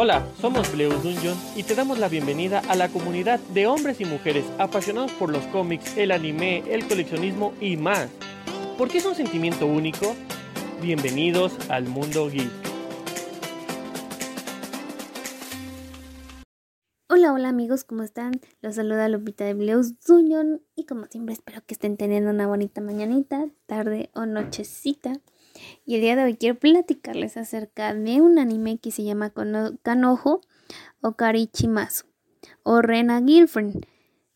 Hola, somos Bleus Dungeon y te damos la bienvenida a la comunidad de hombres y mujeres apasionados por los cómics, el anime, el coleccionismo y más. ¿Por qué es un sentimiento único? Bienvenidos al mundo geek. Hola, hola amigos, ¿cómo están? Los saluda Lupita de Bleus Dungeon y como siempre espero que estén teniendo una bonita mañanita, tarde o nochecita. Y el día de hoy quiero platicarles acerca de un anime que se llama Kanojo o Karichimasu o Rena Girlfriend.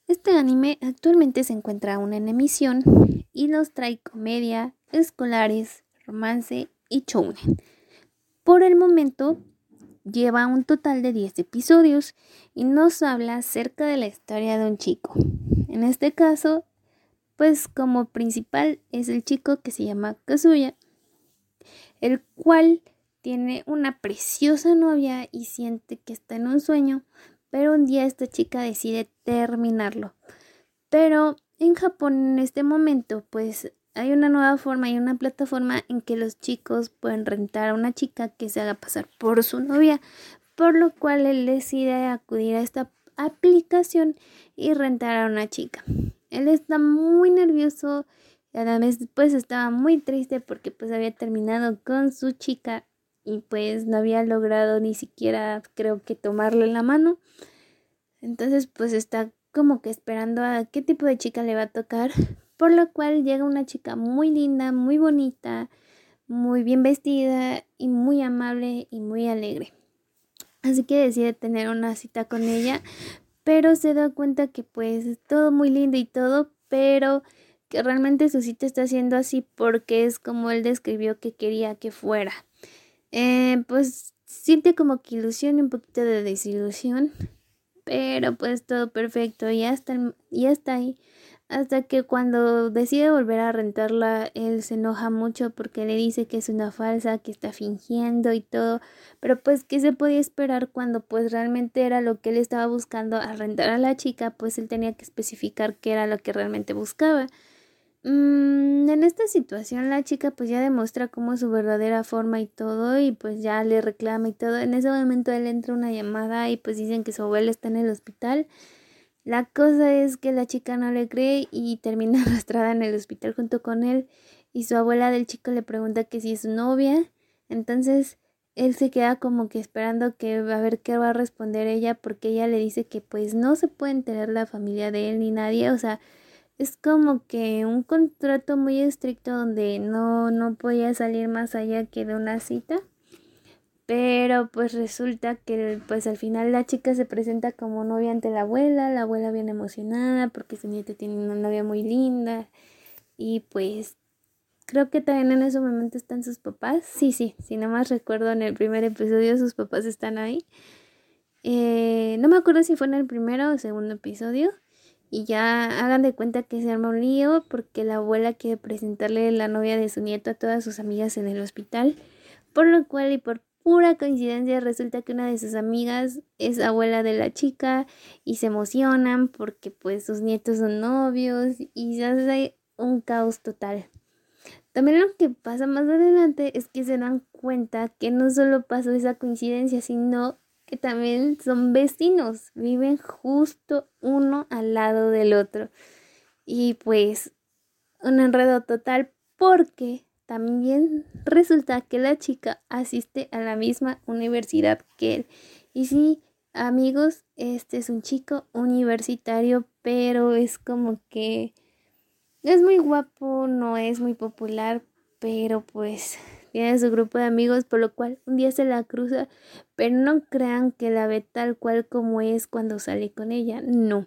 Este anime actualmente se encuentra aún en emisión y nos trae comedia, escolares, romance y shounen. Por el momento lleva un total de 10 episodios y nos habla acerca de la historia de un chico. En este caso, pues como principal es el chico que se llama Kazuya el cual tiene una preciosa novia y siente que está en un sueño, pero un día esta chica decide terminarlo. Pero en Japón en este momento pues hay una nueva forma y una plataforma en que los chicos pueden rentar a una chica que se haga pasar por su novia, por lo cual él decide acudir a esta aplicación y rentar a una chica. Él está muy nervioso y a la vez pues estaba muy triste porque pues había terminado con su chica y pues no había logrado ni siquiera creo que tomarle la mano. Entonces pues está como que esperando a qué tipo de chica le va a tocar. Por lo cual llega una chica muy linda, muy bonita, muy bien vestida y muy amable y muy alegre. Así que decide tener una cita con ella, pero se da cuenta que pues es todo muy lindo y todo, pero que realmente su cita está haciendo así porque es como él describió que quería que fuera. Eh, pues siente como que ilusión y un poquito de desilusión, pero pues todo perfecto y hasta, y hasta ahí. Hasta que cuando decide volver a rentarla, él se enoja mucho porque le dice que es una falsa, que está fingiendo y todo. Pero pues, ¿qué se podía esperar cuando pues realmente era lo que él estaba buscando al rentar a la chica? Pues él tenía que especificar qué era lo que realmente buscaba. Mm, en esta situación la chica pues ya demuestra como su verdadera forma y todo y pues ya le reclama y todo. En ese momento él entra una llamada y pues dicen que su abuela está en el hospital. La cosa es que la chica no le cree y termina arrastrada en el hospital junto con él y su abuela del chico le pregunta que si es su novia. Entonces él se queda como que esperando que a ver qué va a responder ella porque ella le dice que pues no se puede enterar la familia de él ni nadie, o sea, es como que un contrato muy estricto donde no, no podía salir más allá que de una cita. Pero pues resulta que pues al final la chica se presenta como novia ante la abuela, la abuela bien emocionada porque su nieta tiene una novia muy linda y pues creo que también en ese momento están sus papás, sí, sí, si no más recuerdo en el primer episodio sus papás están ahí. Eh, no me acuerdo si fue en el primero o segundo episodio, y ya hagan de cuenta que se arma un lío porque la abuela quiere presentarle la novia de su nieto a todas sus amigas en el hospital, por lo cual y por pura coincidencia resulta que una de sus amigas es abuela de la chica y se emocionan porque pues sus nietos son novios y se hace un caos total. También lo que pasa más adelante es que se dan cuenta que no solo pasó esa coincidencia, sino que también son vecinos, viven justo uno al lado del otro. Y pues un enredo total porque también resulta que la chica asiste a la misma universidad que él. Y sí, amigos, este es un chico universitario, pero es como que es muy guapo, no es muy popular, pero pues tiene su grupo de amigos, por lo cual un día se la cruza, pero no crean que la ve tal cual como es cuando sale con ella, no.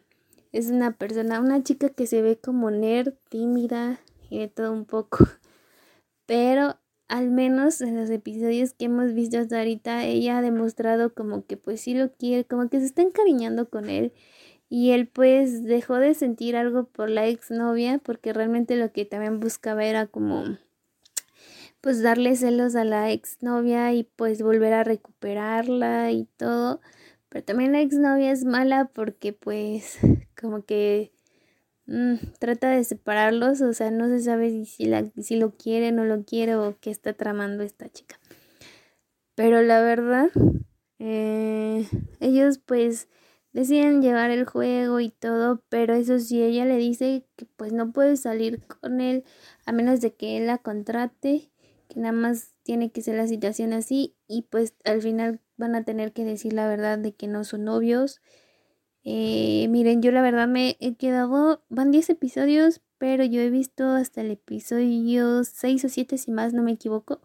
Es una persona, una chica que se ve como nerd, tímida y de todo un poco. Pero al menos en los episodios que hemos visto hasta ahorita, ella ha demostrado como que pues sí lo quiere, como que se está encariñando con él. Y él pues dejó de sentir algo por la exnovia porque realmente lo que también buscaba era como pues darle celos a la exnovia y pues volver a recuperarla y todo. Pero también la exnovia es mala porque pues como que mm, trata de separarlos, o sea, no se sabe si, la, si lo quiere, no lo quiere o qué está tramando esta chica. Pero la verdad Eh, ellos pues deciden llevar el juego y todo, pero eso sí, ella le dice que pues no puede salir con él a menos de que él la contrate, que nada más tiene que ser la situación así y pues al final van a tener que decir la verdad de que no son novios. Eh, miren, yo la verdad me he quedado, van 10 episodios, pero yo he visto hasta el episodio 6 o 7 si más no me equivoco.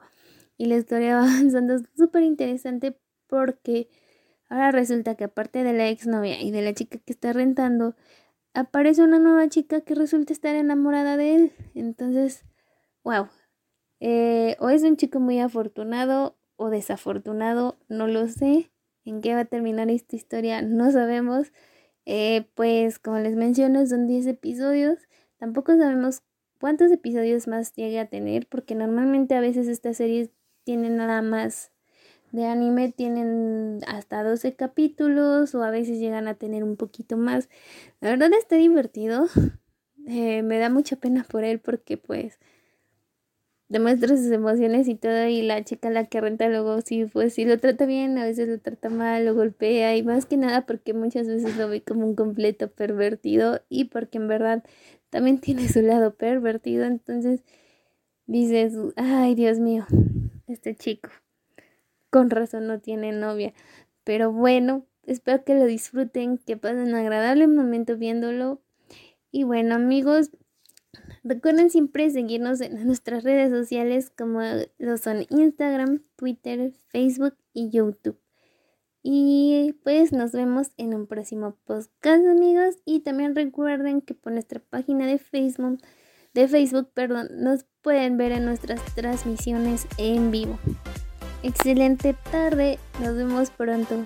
Y la historia va avanzando súper interesante porque ahora resulta que aparte de la exnovia y de la chica que está rentando, aparece una nueva chica que resulta estar enamorada de él. Entonces, wow. Eh, o es un chico muy afortunado o desafortunado, no lo sé. ¿En qué va a terminar esta historia? No sabemos. Eh, pues como les menciono, son 10 episodios. Tampoco sabemos cuántos episodios más llegue a tener, porque normalmente a veces estas series tienen nada más de anime, tienen hasta 12 capítulos o a veces llegan a tener un poquito más. La verdad está divertido. Eh, me da mucha pena por él porque pues demuestra sus emociones y todo y la chica la que renta luego sí pues sí lo trata bien a veces lo trata mal lo golpea y más que nada porque muchas veces lo ve como un completo pervertido y porque en verdad también tiene su lado pervertido entonces dices ay Dios mío este chico con razón no tiene novia pero bueno espero que lo disfruten que pasen un agradable momento viéndolo. Y bueno amigos Recuerden siempre seguirnos en nuestras redes sociales como lo son Instagram, Twitter, Facebook y YouTube. Y pues nos vemos en un próximo podcast amigos y también recuerden que por nuestra página de Facebook, de Facebook, perdón, nos pueden ver en nuestras transmisiones en vivo. Excelente tarde, nos vemos pronto.